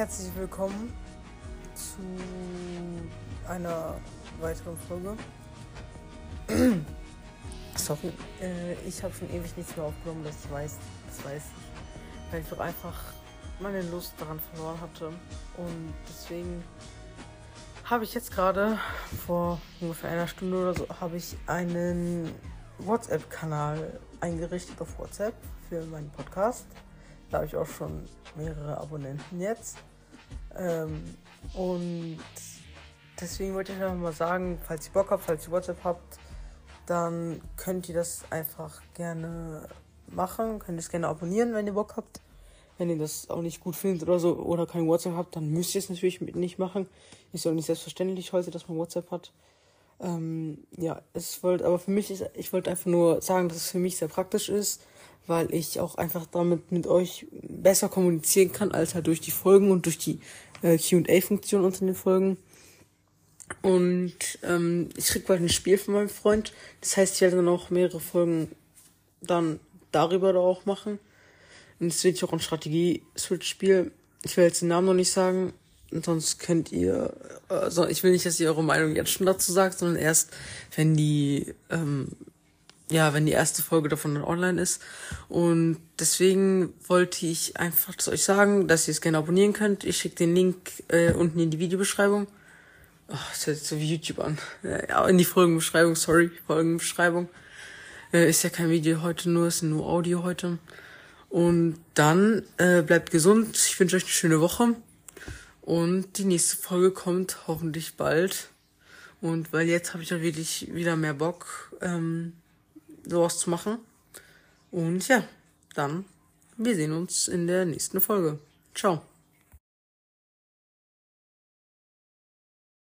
herzlich willkommen zu einer weiteren Folge. Sorry, äh, ich habe schon ewig nichts mehr aufgenommen, ich weiß, das weiß ich, weil ich doch einfach meine Lust daran verloren hatte und deswegen habe ich jetzt gerade vor ungefähr einer Stunde oder so habe ich einen WhatsApp-Kanal eingerichtet auf WhatsApp für meinen Podcast. Da habe ich auch schon mehrere Abonnenten jetzt. Ähm, und deswegen wollte ich einfach mal sagen, falls ihr Bock habt, falls ihr WhatsApp habt, dann könnt ihr das einfach gerne machen. Könnt ihr es gerne abonnieren, wenn ihr Bock habt. Wenn ihr das auch nicht gut findet oder so oder kein WhatsApp habt, dann müsst ihr es natürlich nicht machen. Ist ja auch nicht selbstverständlich heute, dass man WhatsApp hat. Ähm, ja, es wollte, aber für mich ist, ich wollte einfach nur sagen, dass es für mich sehr praktisch ist, weil ich auch einfach damit mit euch besser kommunizieren kann, als halt durch die Folgen und durch die äh, QA-Funktion unter den Folgen. Und ähm, ich krieg bald ein Spiel von meinem Freund. Das heißt, ich werde dann auch mehrere Folgen dann darüber da auch machen. Und es wird auch ein Strategie-Switch-Spiel. Ich will jetzt den Namen noch nicht sagen. Sonst könnt ihr, also ich will nicht, dass ihr eure Meinung jetzt schon dazu sagt, sondern erst, wenn die, ähm, ja, wenn die erste Folge davon online ist. Und deswegen wollte ich einfach zu euch sagen, dass ihr es gerne abonnieren könnt. Ich schicke den Link äh, unten in die Videobeschreibung. Oh, das hört sich so wie YouTube an. Ja, in die Folgenbeschreibung, sorry, Folgenbeschreibung. Äh, ist ja kein Video heute nur, ist nur Audio heute. Und dann äh, bleibt gesund. Ich wünsche euch eine schöne Woche. Und die nächste Folge kommt hoffentlich bald. Und weil jetzt habe ich auch wirklich wieder mehr Bock, ähm, sowas zu machen. Und ja, dann, wir sehen uns in der nächsten Folge. Ciao.